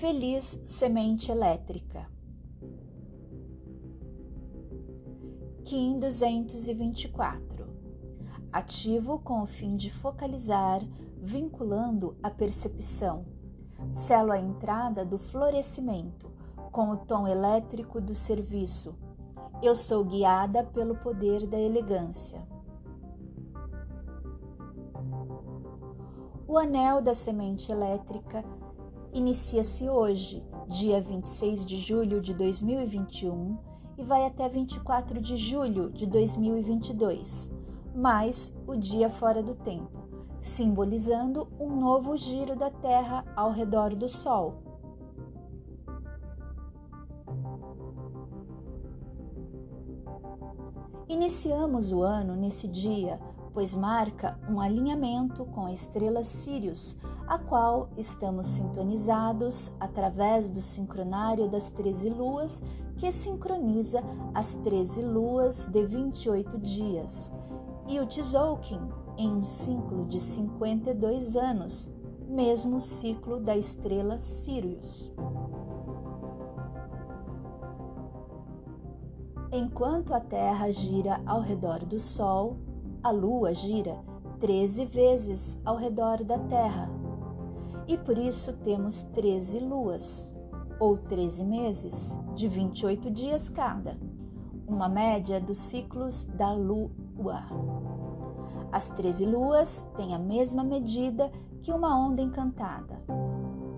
Feliz semente elétrica. Kim 224. Ativo com o fim de focalizar, vinculando a percepção. Selo a entrada do florescimento com o tom elétrico do serviço. Eu sou guiada pelo poder da elegância. O anel da semente elétrica inicia-se hoje, dia 26 de julho de 2021, e vai até 24 de julho de 2022, mais o dia fora do tempo, simbolizando um novo giro da Terra ao redor do Sol. Iniciamos o ano nesse dia pois marca um alinhamento com a estrela Sirius, a qual estamos sintonizados através do sincronário das 13 luas, que sincroniza as 13 luas de 28 dias, e o Tzolk'in em um ciclo de 52 anos, mesmo ciclo da estrela Sirius. Enquanto a Terra gira ao redor do Sol, a Lua gira 13 vezes ao redor da Terra. E por isso temos 13 luas, ou 13 meses, de 28 dias cada, uma média dos ciclos da Lua. As 13 luas têm a mesma medida que uma onda encantada.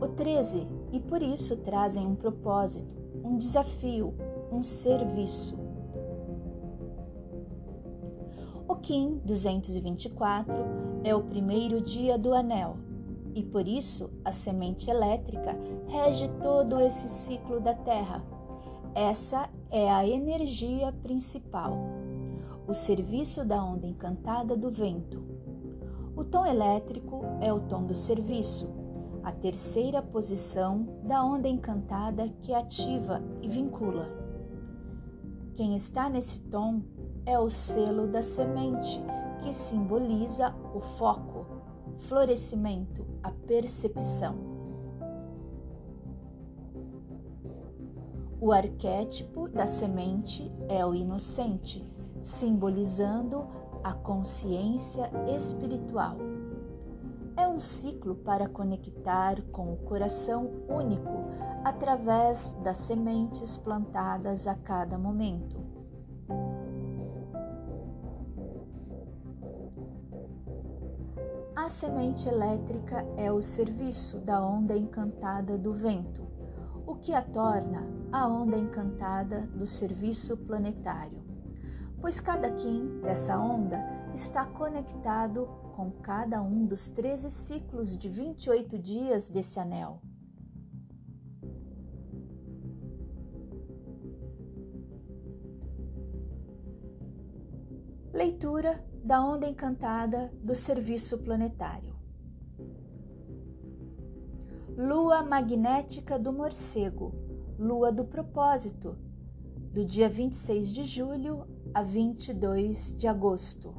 O 13, e por isso trazem um propósito, um desafio, um serviço. Kim 224 é o primeiro dia do anel e por isso a semente elétrica rege todo esse ciclo da Terra. Essa é a energia principal, o serviço da onda encantada do vento. O tom elétrico é o tom do serviço, a terceira posição da onda encantada que ativa e vincula. Quem está nesse tom é o selo da semente, que simboliza o foco, florescimento, a percepção. O arquétipo da semente é o inocente, simbolizando a consciência espiritual. É um ciclo para conectar com o coração único através das sementes plantadas a cada momento. A semente elétrica é o serviço da onda encantada do vento, o que a torna a onda encantada do serviço planetário, pois cada Kim dessa onda está conectado com cada um dos 13 ciclos de 28 dias desse anel. Leitura da onda encantada do serviço planetário. Lua magnética do morcego, lua do propósito, do dia 26 de julho a 22 de agosto.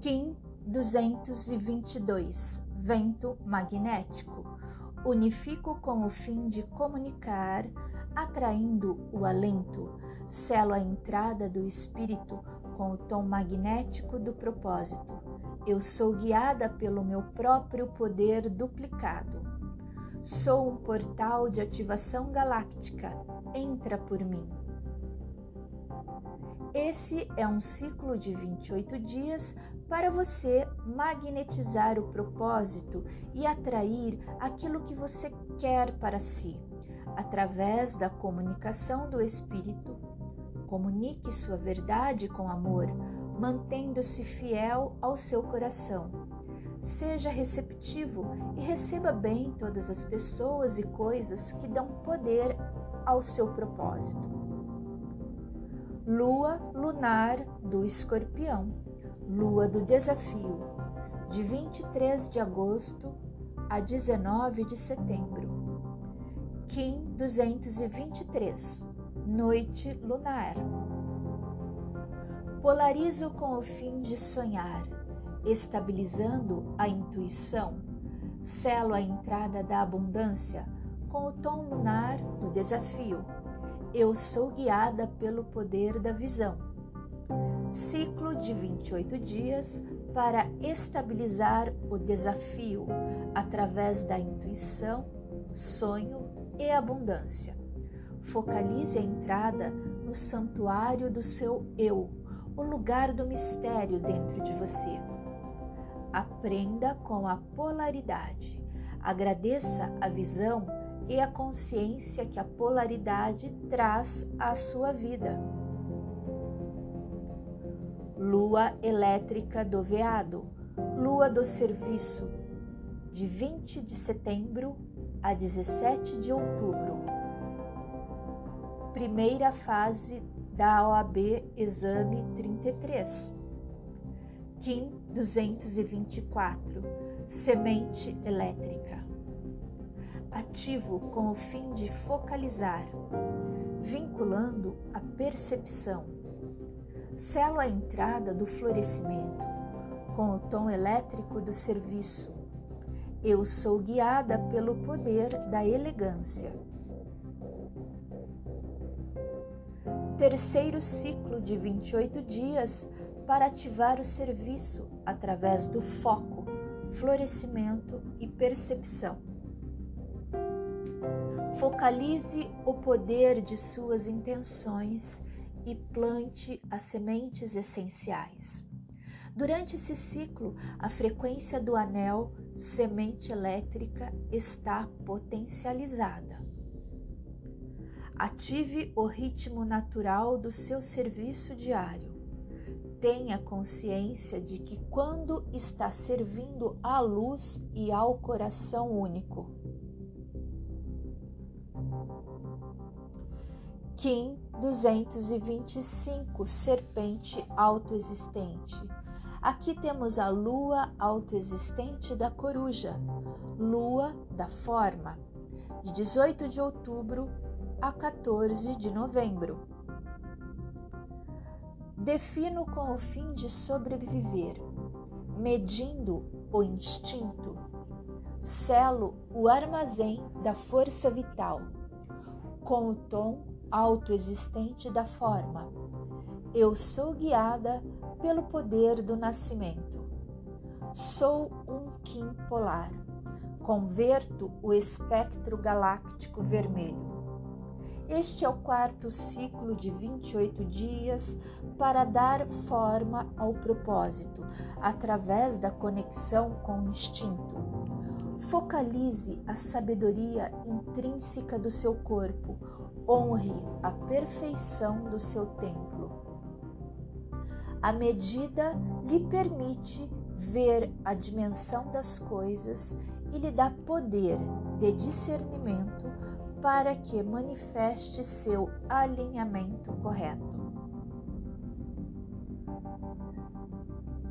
Kim 222, vento magnético. Unifico com o fim de comunicar, atraindo o alento, selo a entrada do espírito com o tom magnético do propósito. Eu sou guiada pelo meu próprio poder duplicado. Sou um portal de ativação galáctica. Entra por mim. Esse é um ciclo de 28 dias para você magnetizar o propósito e atrair aquilo que você quer para si, através da comunicação do espírito Comunique sua verdade com amor, mantendo-se fiel ao seu coração. Seja receptivo e receba bem todas as pessoas e coisas que dão poder ao seu propósito. Lua lunar do Escorpião, Lua do Desafio, de 23 de agosto a 19 de setembro. Kim 223 noite lunar. Polarizo com o fim de sonhar, estabilizando a intuição. Selo a entrada da abundância com o tom lunar do desafio. Eu sou guiada pelo poder da visão. Ciclo de 28 dias para estabilizar o desafio através da intuição, sonho e abundância. Focalize a entrada no santuário do seu eu, o lugar do mistério dentro de você. Aprenda com a polaridade. Agradeça a visão e a consciência que a polaridade traz à sua vida. Lua elétrica do veado, lua do serviço, de 20 de setembro a 17 de outubro. Primeira fase da OAB Exame 33. Kim 224, semente elétrica. Ativo com o fim de focalizar, vinculando a percepção Selo a entrada do florescimento com o tom elétrico do serviço. Eu sou guiada pelo poder da elegância. Terceiro ciclo de 28 dias para ativar o serviço através do foco, florescimento e percepção. Focalize o poder de suas intenções e plante as sementes essenciais. Durante esse ciclo, a frequência do anel semente elétrica está potencializada. Ative o ritmo natural do seu serviço diário. Tenha consciência de que quando está servindo à luz e ao coração único, Kim 225, serpente autoexistente. Aqui temos a lua autoexistente da coruja, lua da forma, de 18 de outubro a 14 de novembro. Defino com o fim de sobreviver, medindo o instinto, selo o armazém da força vital, com o tom autoexistente da forma. Eu sou guiada pelo poder do nascimento. Sou um Kim polar. Converto o espectro galáctico vermelho. Este é o quarto ciclo de 28 dias para dar forma ao propósito, através da conexão com o instinto. Focalize a sabedoria intrínseca do seu corpo, honre a perfeição do seu templo. A medida lhe permite ver a dimensão das coisas e lhe dá poder de discernimento para que manifeste seu alinhamento correto.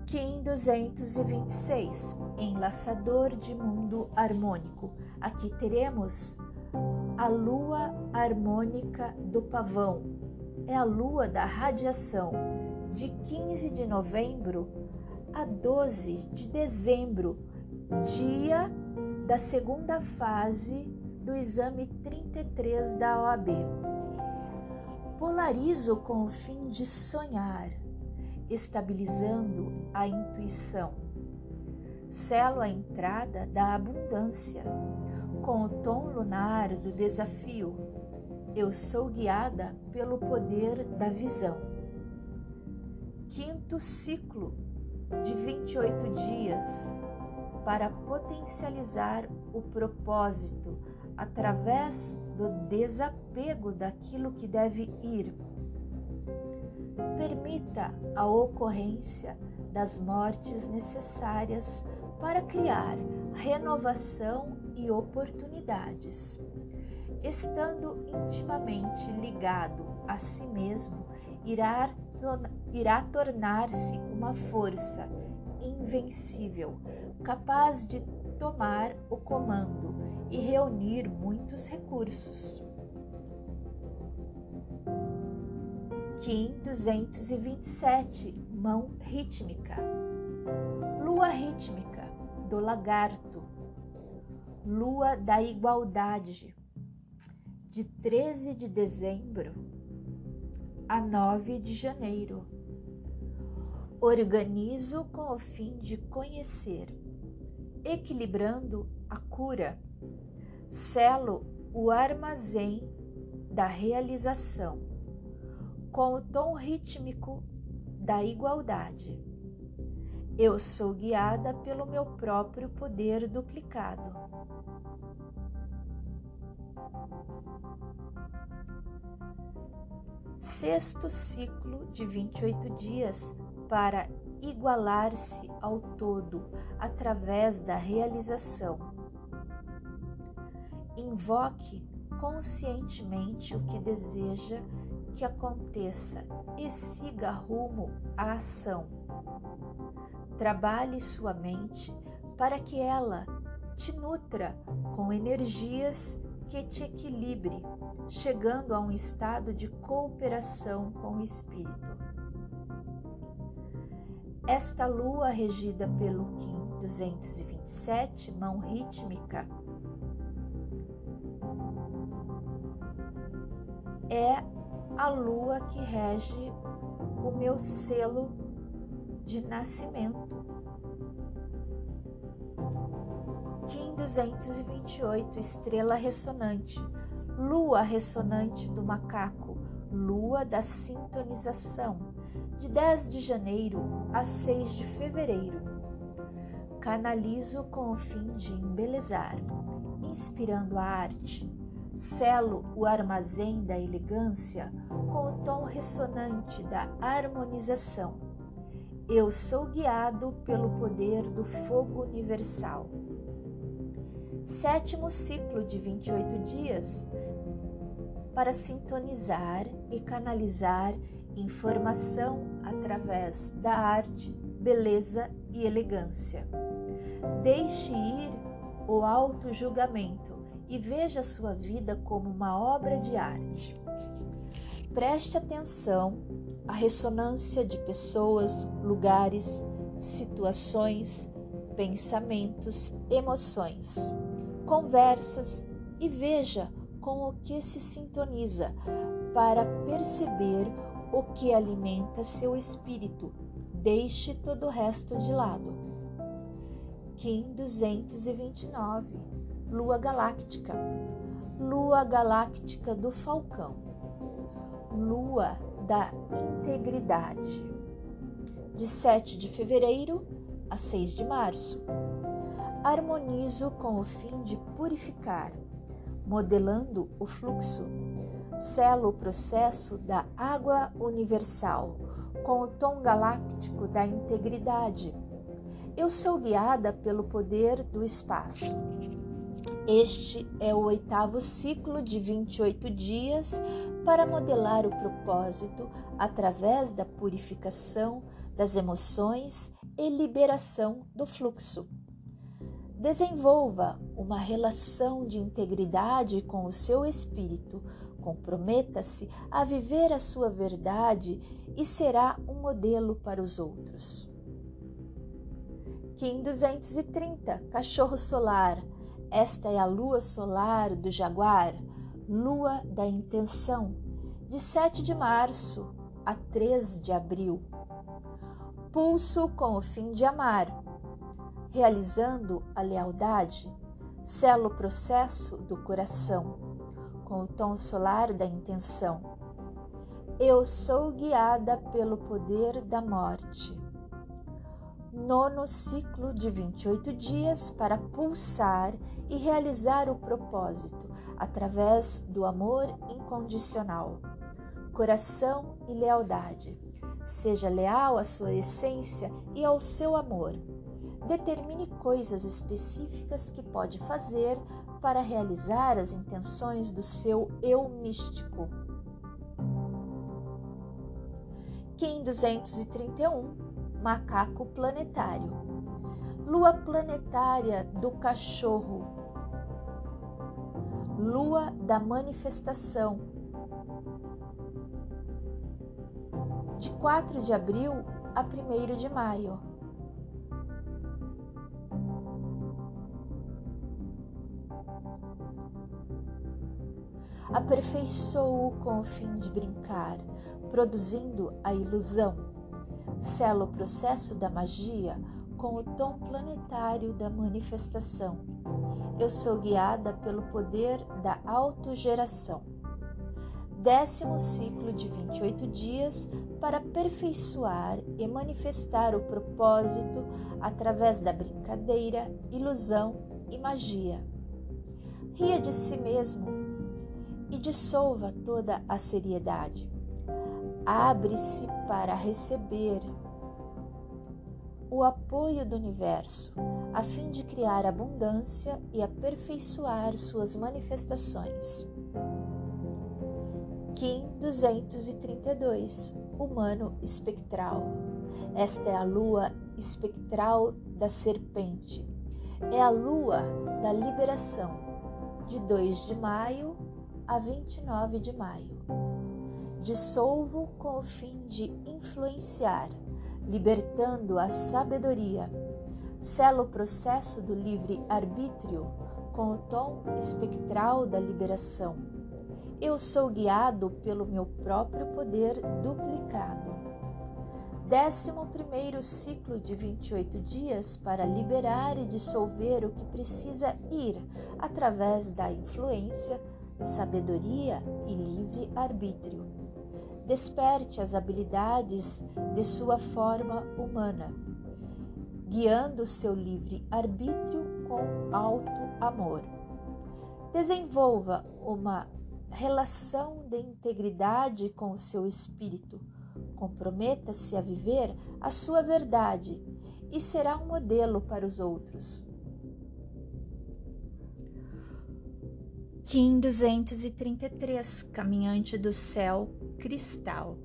Kim 226, Enlaçador de Mundo Harmônico. Aqui teremos a lua harmônica do pavão é a lua da radiação de 15 de novembro a 12 de dezembro, dia da segunda fase do exame 33 da OAB. Polarizo com o fim de sonhar, estabilizando a intuição. Selo a entrada da abundância com o tom lunar do desafio. Eu sou guiada pelo poder da visão. Quinto ciclo de 28 dias para potencializar o propósito através do desapego daquilo que deve ir. Permita a ocorrência das mortes necessárias para criar renovação e oportunidades. Estando intimamente ligado a si mesmo, irá, irá tornar-se uma força invencível, capaz de tomar o comando e reunir muitos recursos. Kim 227, mão rítmica. Lua rítmica do lagarto lua da igualdade, de 13 de dezembro a 9 de janeiro. Organizo com o fim de conhecer, equilibrando a cura, selo o armazém da realização, com o tom rítmico da igualdade. Eu sou guiada pelo meu próprio poder duplicado. Sexto ciclo de 28 dias para igualar-se ao todo através da realização. Invoque conscientemente o que deseja que aconteça e siga rumo à ação. Trabalhe sua mente para que ela te nutra com energias que te equilibre, chegando a um estado de cooperação com o espírito. Esta lua regida pelo Kim 227, mão rítmica, é a lua que rege o meu selo de nascimento. Kim 228, estrela ressonante, lua ressonante do macaco, lua da sintonização, de 10 de janeiro a 6 de fevereiro. Canalizo com o fim de embelezar, inspirando a arte Selo o armazém da elegância com o tom ressonante da harmonização. Eu sou guiado pelo poder do fogo universal. Sétimo ciclo de 28 dias para sintonizar e canalizar informação através da arte, beleza e elegância. Deixe ir o auto-julgamento e veja sua vida como uma obra de arte. Preste atenção à ressonância de pessoas, lugares, situações, pensamentos, emoções, conversas e veja com o que se sintoniza para perceber o que alimenta seu espírito. Deixe todo o resto de lado. Kim 229 lua galáctica, lua galáctica do Falcão, lua da integridade, de 7 de fevereiro a 6 de março. Harmonizo com o fim de purificar, modelando o fluxo. Selo o processo da água universal com o tom galáctico da integridade. Eu sou guiada pelo poder do espaço. Este é o oitavo ciclo de 28 dias para modelar o propósito através da purificação das emoções e liberação do fluxo. Desenvolva uma relação de integridade com o seu espírito, comprometa-se a viver a sua verdade e será um modelo para os outros. Kim 230, Cachorro Solar esta é a lua solar do Jaguar, lua da intenção, de 7 de março a 13 de abril. Pulso com o fim de amar, realizando a lealdade, selo processo do coração, com o tom solar da intenção. Eu sou guiada pelo poder da morte nono ciclo de 28 dias para pulsar e realizar o propósito através do amor incondicional, coração e lealdade. Seja leal à sua essência e ao seu amor. Determine coisas específicas que pode fazer para realizar as intenções do seu eu místico. Kim 231 macaco planetário, lua planetária do cachorro, lua da manifestação. De 4 de abril a 1 de maio. Aperfeiçoo-o com o fim de brincar, produzindo a ilusão. Selo o processo da magia com o tom planetário da manifestação. Eu sou guiada pelo poder da autogeração. Décimo ciclo de 28 dias para aperfeiçoar e manifestar o propósito através da brincadeira, ilusão e magia. Ria de si mesmo e dissolva toda a seriedade. Abre-se para receber o apoio do universo, a fim de criar abundância e aperfeiçoar suas manifestações. Kim 232 Humano espectral. Esta é a lua espectral da serpente. É a lua da liberação, de 2 de maio a 29 de maio. Dissolvo com o fim de influenciar libertando a sabedoria. Sela o processo do livre-arbítrio com o tom espectral da liberação. Eu sou guiado pelo meu próprio poder duplicado. Décimo primeiro ciclo de 28 dias para liberar e dissolver o que precisa ir através da influência, sabedoria e livre-arbítrio desperte as habilidades de sua forma humana, guiando seu livre arbítrio com alto amor. Desenvolva uma relação de integridade com o seu espírito. Comprometa-se a viver a sua verdade e será um modelo para os outros. Kim 233, Caminhante do Céu Cristal.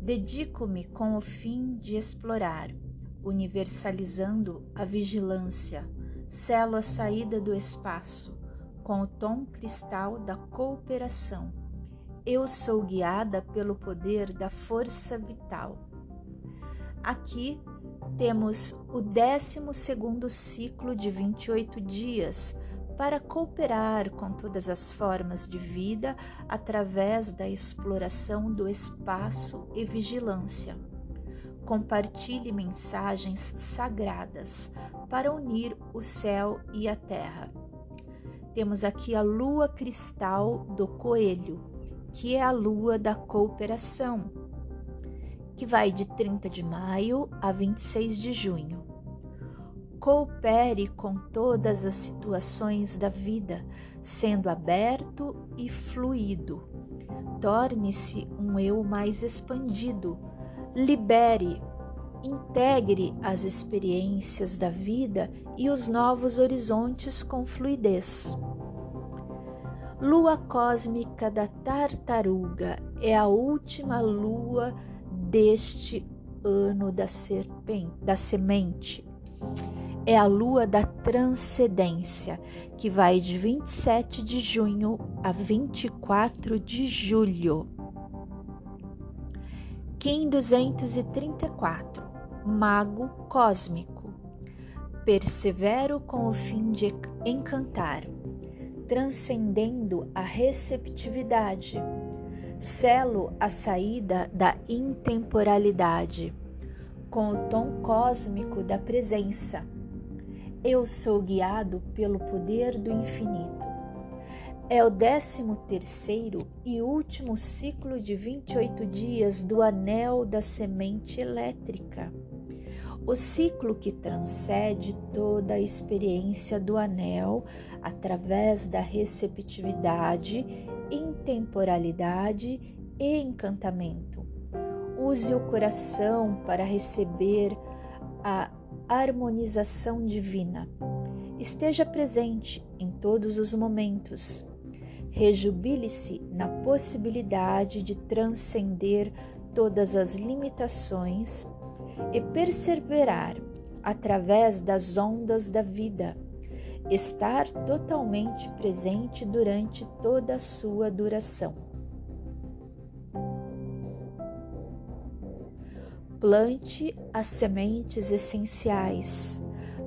Dedico-me com o fim de explorar, universalizando a vigilância, selo a saída do espaço, com o tom cristal da cooperação. Eu sou guiada pelo poder da força vital. Aqui temos o 12 segundo ciclo de 28 dias para cooperar com todas as formas de vida através da exploração do espaço e vigilância. Compartilhe mensagens sagradas para unir o céu e a terra. Temos aqui a lua cristal do coelho, que é a lua da cooperação, que vai de 30 de maio a 26 de junho coopere com todas as situações da vida, sendo aberto e fluido. Torne-se um eu mais expandido. Libere, integre as experiências da vida e os novos horizontes com fluidez. Lua cósmica da tartaruga é a última lua deste ano da, serpente, da semente é a lua da transcendência, que vai de 27 de junho a 24 de julho. Kim 234 Mago Cósmico Persevero com o fim de encantar, transcendendo a receptividade. Selo a saída da intemporalidade, com o tom cósmico da presença eu sou guiado pelo poder do infinito. É o décimo terceiro e último ciclo de 28 dias do anel da semente elétrica. O ciclo que transcende toda a experiência do anel através da receptividade, intemporalidade e encantamento. Use o coração para receber a harmonização divina. Esteja presente em todos os momentos. Rejubile-se na possibilidade de transcender todas as limitações e perseverar através das ondas da vida. Estar totalmente presente durante toda a sua duração. Plante as sementes essenciais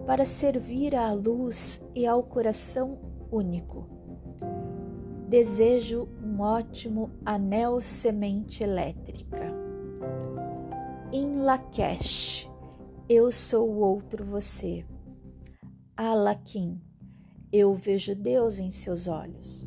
para servir à luz e ao coração único. Desejo um ótimo anel semente elétrica. Em Lakesh, eu sou o outro você. Alakim, eu vejo Deus em seus olhos.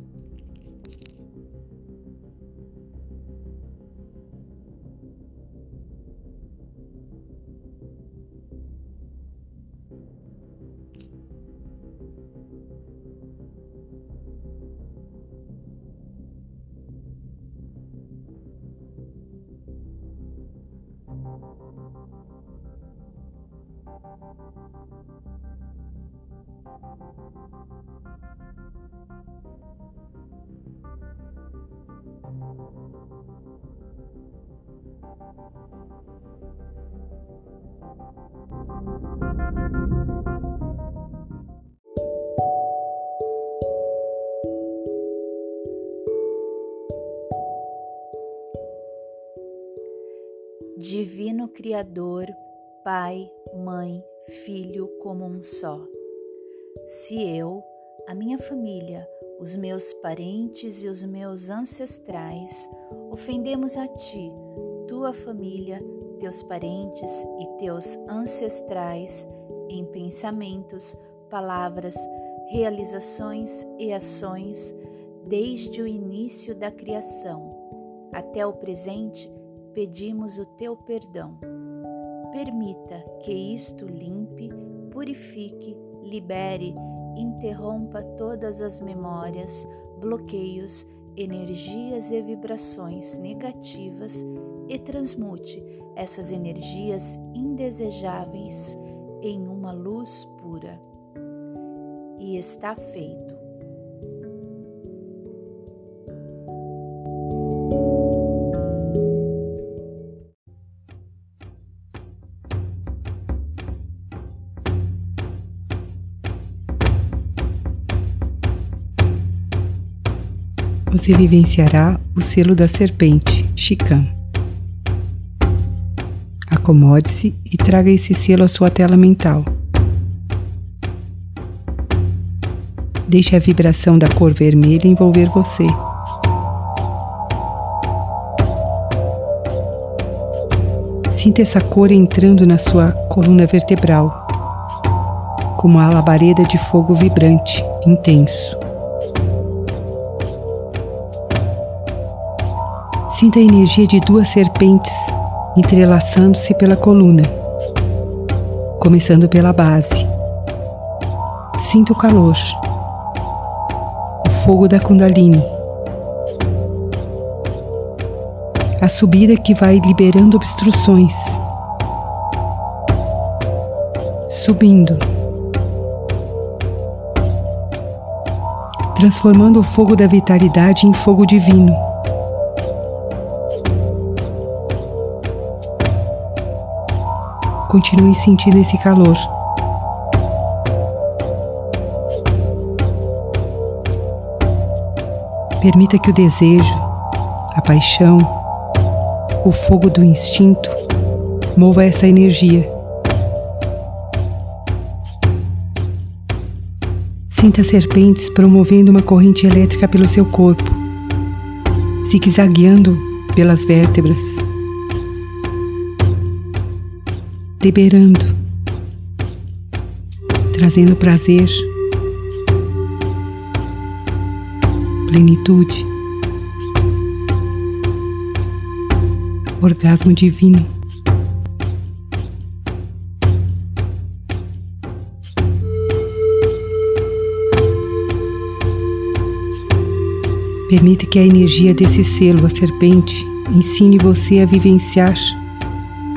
Divino Criador, Pai, Mãe, Filho como um só. Se eu, a minha família, os meus parentes e os meus ancestrais ofendemos a Ti, tua família, teus parentes e teus ancestrais em pensamentos, palavras, realizações e ações desde o início da criação até o presente, pedimos o teu perdão. Permita que isto limpe, purifique, libere, interrompa todas as memórias, bloqueios, energias e vibrações negativas e transmute essas energias indesejáveis em uma luz pura. E está feito. você vivenciará o selo da serpente, Chican. Acomode-se e traga esse selo à sua tela mental. Deixe a vibração da cor vermelha envolver você. Sinta essa cor entrando na sua coluna vertebral, como uma labareda de fogo vibrante, intenso. Sinta a energia de duas serpentes entrelaçando-se pela coluna, começando pela base. Sinta o calor, o fogo da Kundalini, a subida que vai liberando obstruções, subindo, transformando o fogo da vitalidade em fogo divino. Continue sentindo esse calor. Permita que o desejo, a paixão, o fogo do instinto mova essa energia. Sinta serpentes promovendo uma corrente elétrica pelo seu corpo, zigue-zagueando pelas vértebras liberando, trazendo prazer, plenitude, orgasmo divino. Permita que a energia desse selo, a serpente, ensine você a vivenciar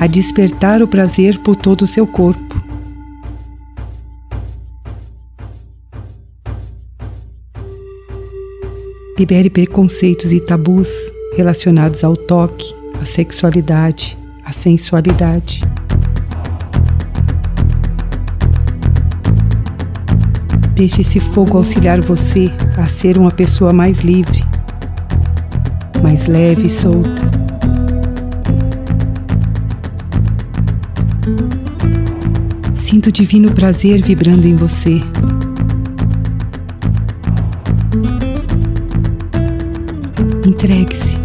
a despertar o prazer por todo o seu corpo. Libere preconceitos e tabus relacionados ao toque, à sexualidade, à sensualidade. Deixe esse fogo auxiliar você a ser uma pessoa mais livre, mais leve e solta. Sinto divino prazer vibrando em você. Entregue-se.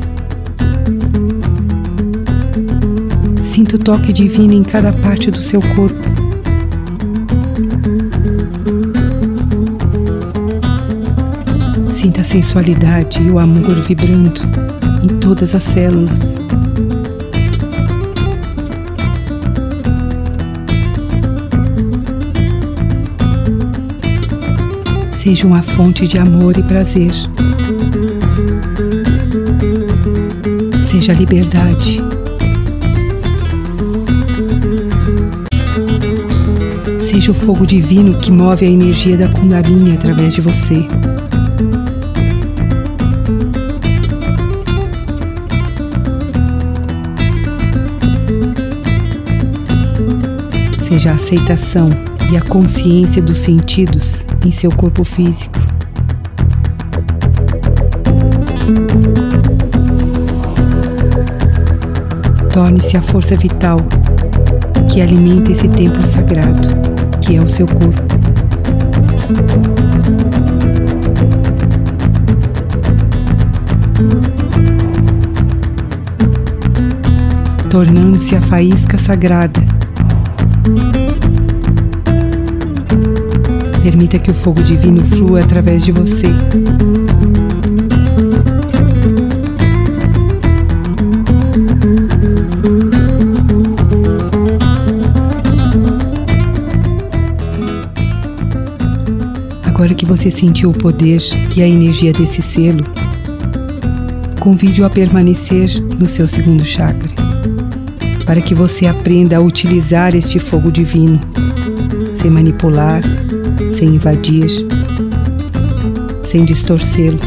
Sinta o toque divino em cada parte do seu corpo. Sinta a sensualidade e o amor vibrando em todas as células. Seja uma fonte de amor e prazer. Seja a liberdade. Seja o fogo divino que move a energia da Kundalini através de você. Seja a aceitação e a consciência dos sentidos em seu corpo físico. Torne-se a força vital que alimenta esse templo sagrado, que é o seu corpo. Tornando-se a faísca sagrada. Permita que o fogo divino flua através de você. Agora que você sentiu o poder e a energia desse selo, convide-o a permanecer no seu segundo chakra, para que você aprenda a utilizar este fogo divino, sem manipular, sem invadir, sem distorcê-lo.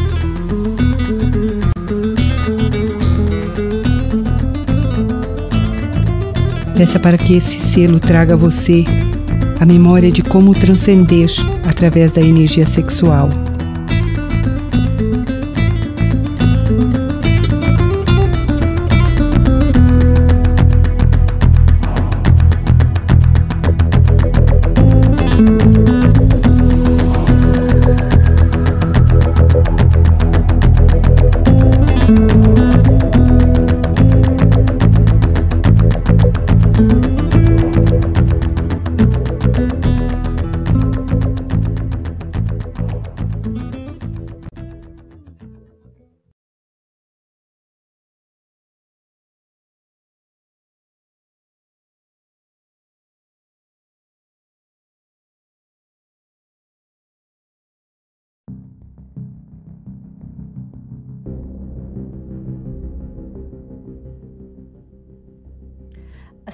Peça para que esse selo traga a você a memória de como transcender através da energia sexual.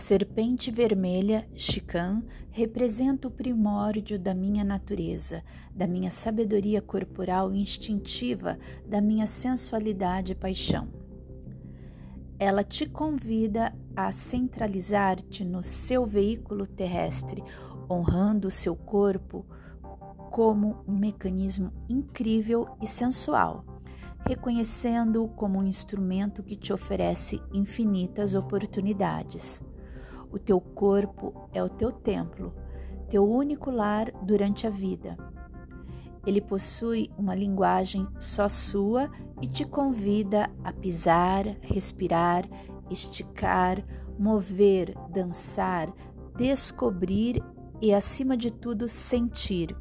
Serpente vermelha, Chican, representa o primórdio da minha natureza, da minha sabedoria corporal instintiva, da minha sensualidade e paixão. Ela te convida a centralizar-te no seu veículo terrestre, honrando o seu corpo como um mecanismo incrível e sensual, reconhecendo-o como um instrumento que te oferece infinitas oportunidades. O teu corpo é o teu templo, teu único lar durante a vida. Ele possui uma linguagem só sua e te convida a pisar, respirar, esticar, mover, dançar, descobrir e, acima de tudo, sentir.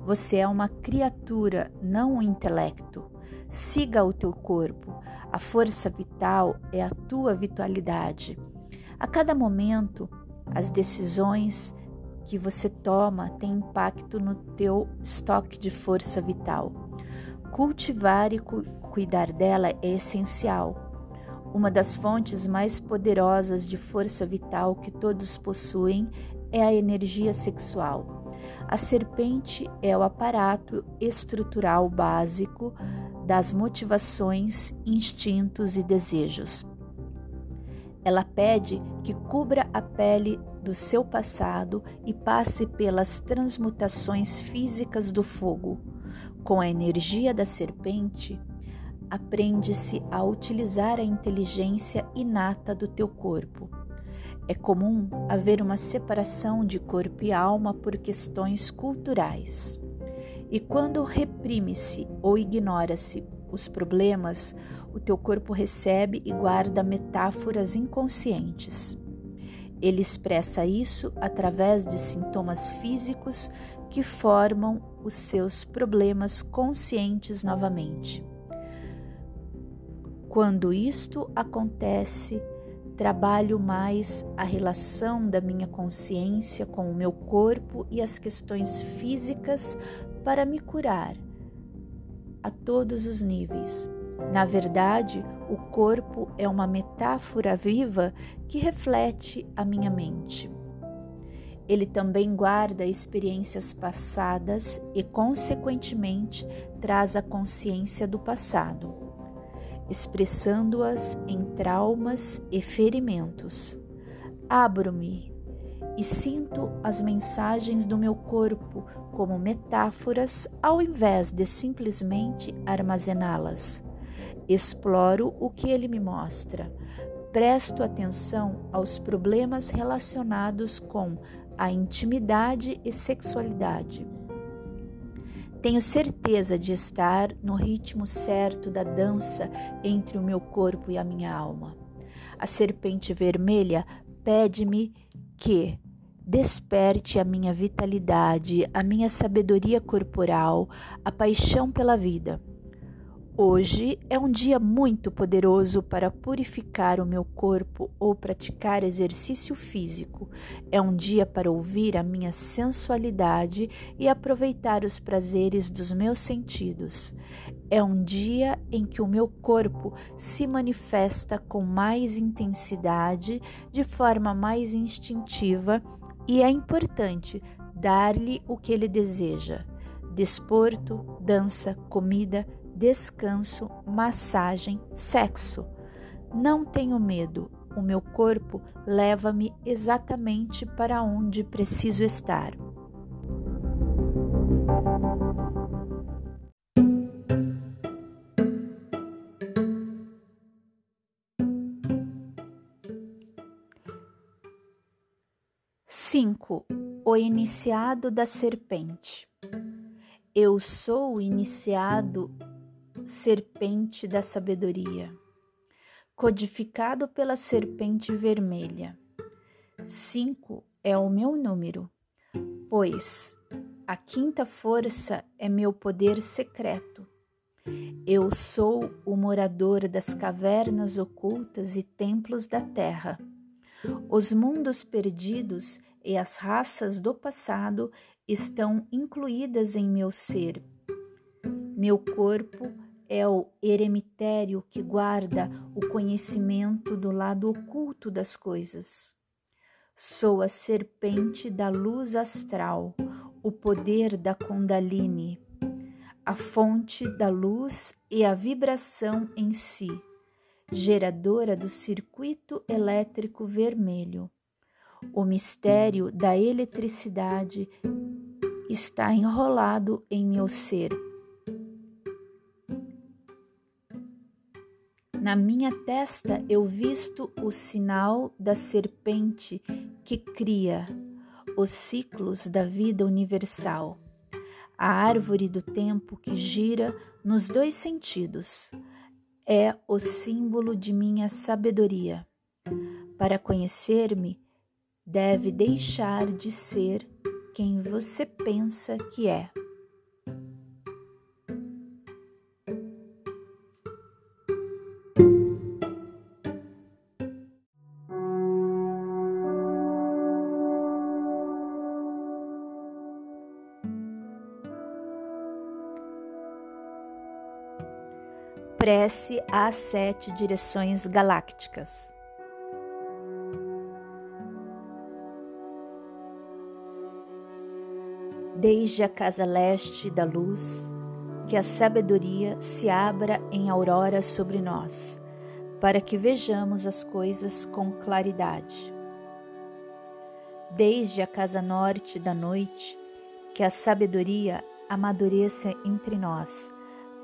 Você é uma criatura, não um intelecto. Siga o teu corpo. A força vital é a tua vitalidade. A cada momento, as decisões que você toma têm impacto no teu estoque de força vital. Cultivar e cu cuidar dela é essencial. Uma das fontes mais poderosas de força vital que todos possuem é a energia sexual. A serpente é o aparato estrutural básico das motivações, instintos e desejos. Ela pede que cubra a pele do seu passado e passe pelas transmutações físicas do fogo. Com a energia da serpente, aprende-se a utilizar a inteligência inata do teu corpo. É comum haver uma separação de corpo e alma por questões culturais. E quando reprime-se ou ignora-se os problemas, o teu corpo recebe e guarda metáforas inconscientes. Ele expressa isso através de sintomas físicos que formam os seus problemas conscientes novamente. Quando isto acontece, trabalho mais a relação da minha consciência com o meu corpo e as questões físicas para me curar a todos os níveis. Na verdade, o corpo é uma metáfora viva que reflete a minha mente. Ele também guarda experiências passadas e, consequentemente, traz a consciência do passado, expressando-as em traumas e ferimentos. Abro-me e sinto as mensagens do meu corpo como metáforas ao invés de simplesmente armazená-las. Exploro o que ele me mostra. Presto atenção aos problemas relacionados com a intimidade e sexualidade. Tenho certeza de estar no ritmo certo da dança entre o meu corpo e a minha alma. A serpente vermelha pede-me que desperte a minha vitalidade, a minha sabedoria corporal, a paixão pela vida. Hoje é um dia muito poderoso para purificar o meu corpo ou praticar exercício físico. É um dia para ouvir a minha sensualidade e aproveitar os prazeres dos meus sentidos. É um dia em que o meu corpo se manifesta com mais intensidade, de forma mais instintiva, e é importante dar-lhe o que ele deseja: desporto, dança, comida descanso, massagem, sexo. Não tenho medo, o meu corpo leva-me exatamente para onde preciso estar. Cinco. O iniciado da serpente. Eu sou o iniciado serpente da sabedoria, codificado pela serpente vermelha. Cinco é o meu número, pois a quinta força é meu poder secreto. Eu sou o morador das cavernas ocultas e templos da terra. Os mundos perdidos e as raças do passado estão incluídas em meu ser. Meu corpo é o eremitério que guarda o conhecimento do lado oculto das coisas. Sou a serpente da luz astral, o poder da Kundalini, a fonte da luz e a vibração em si, geradora do circuito elétrico vermelho. O mistério da eletricidade está enrolado em meu ser Na minha testa eu visto o sinal da serpente que cria os ciclos da vida universal, a árvore do tempo que gira nos dois sentidos. É o símbolo de minha sabedoria. Para conhecer-me, deve deixar de ser quem você pensa que é. Prece às sete direções galácticas. Desde a casa leste da luz, que a sabedoria se abra em aurora sobre nós, para que vejamos as coisas com claridade. Desde a casa norte da noite, que a sabedoria amadureça entre nós,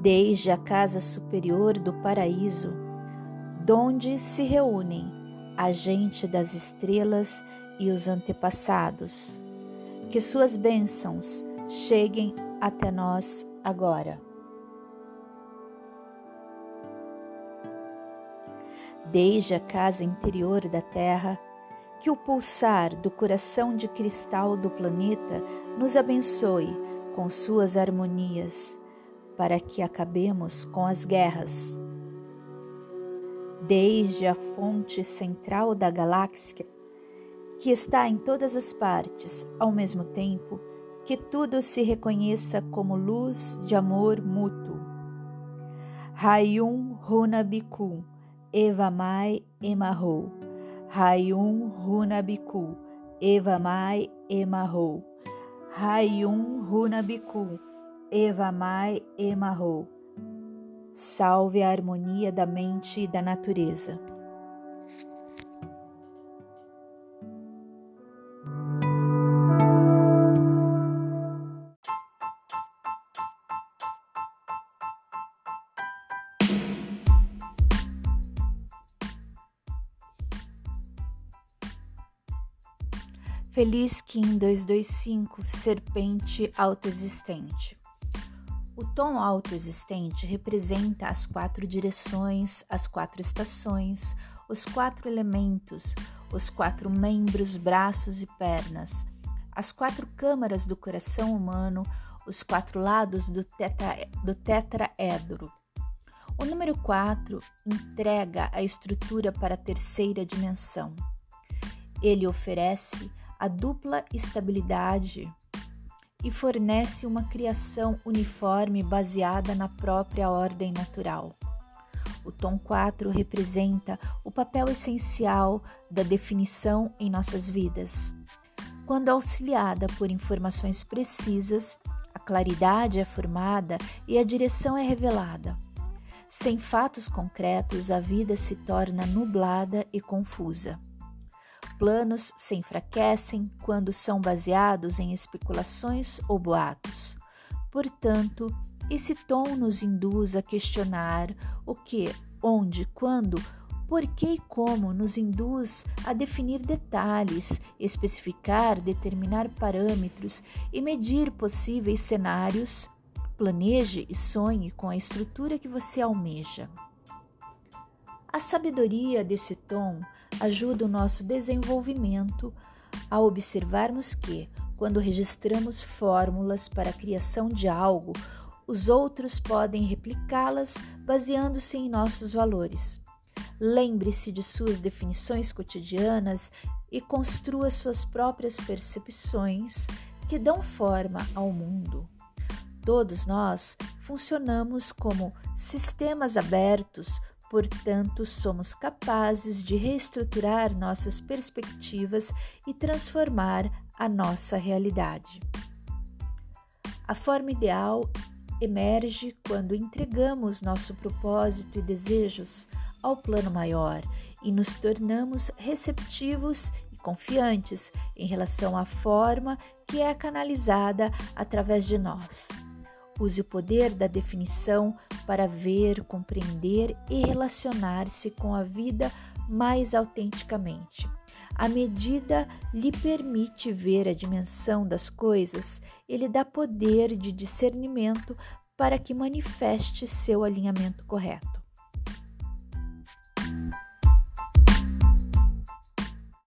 Desde a casa superior do paraíso, donde se reúnem a gente das estrelas e os antepassados. Que suas bênçãos cheguem até nós agora. Desde a casa interior da Terra, que o pulsar do coração de cristal do planeta nos abençoe com suas harmonias, para que acabemos com as guerras desde a fonte central da galáxia, que está em todas as partes ao mesmo tempo, que tudo se reconheça como luz de amor mútuo. Rayum Runabiku, Evamai Emarrou. Rayum Runabiku, Evamai Emarrou. Rayum Runabiku, Evamai Emarrou salve a harmonia da mente e da natureza. Feliz Kim 225, Serpente Autoexistente. O tom autoexistente representa as quatro direções, as quatro estações, os quatro elementos, os quatro membros, braços e pernas, as quatro câmaras do coração humano, os quatro lados do, teta, do tetraedro. O número 4 entrega a estrutura para a terceira dimensão. Ele oferece a dupla estabilidade e fornece uma criação uniforme baseada na própria ordem natural. O tom 4 representa o papel essencial da definição em nossas vidas. Quando auxiliada por informações precisas, a claridade é formada e a direção é revelada. Sem fatos concretos, a vida se torna nublada e confusa planos se enfraquecem quando são baseados em especulações ou boatos. Portanto, esse tom nos induz a questionar o que, onde, quando, por que e como nos induz a definir detalhes, especificar, determinar parâmetros e medir possíveis cenários. Planeje e sonhe com a estrutura que você almeja. A sabedoria desse tom ajuda o nosso desenvolvimento a observarmos que, quando registramos fórmulas para a criação de algo, os outros podem replicá-las baseando-se em nossos valores. Lembre-se de suas definições cotidianas e construa suas próprias percepções que dão forma ao mundo. Todos nós funcionamos como sistemas abertos Portanto, somos capazes de reestruturar nossas perspectivas e transformar a nossa realidade. A forma ideal emerge quando entregamos nosso propósito e desejos ao plano maior e nos tornamos receptivos e confiantes em relação à forma que é canalizada através de nós. Use o poder da definição para ver, compreender e relacionar-se com a vida mais autenticamente. A medida lhe permite ver a dimensão das coisas, ele dá poder de discernimento para que manifeste seu alinhamento correto.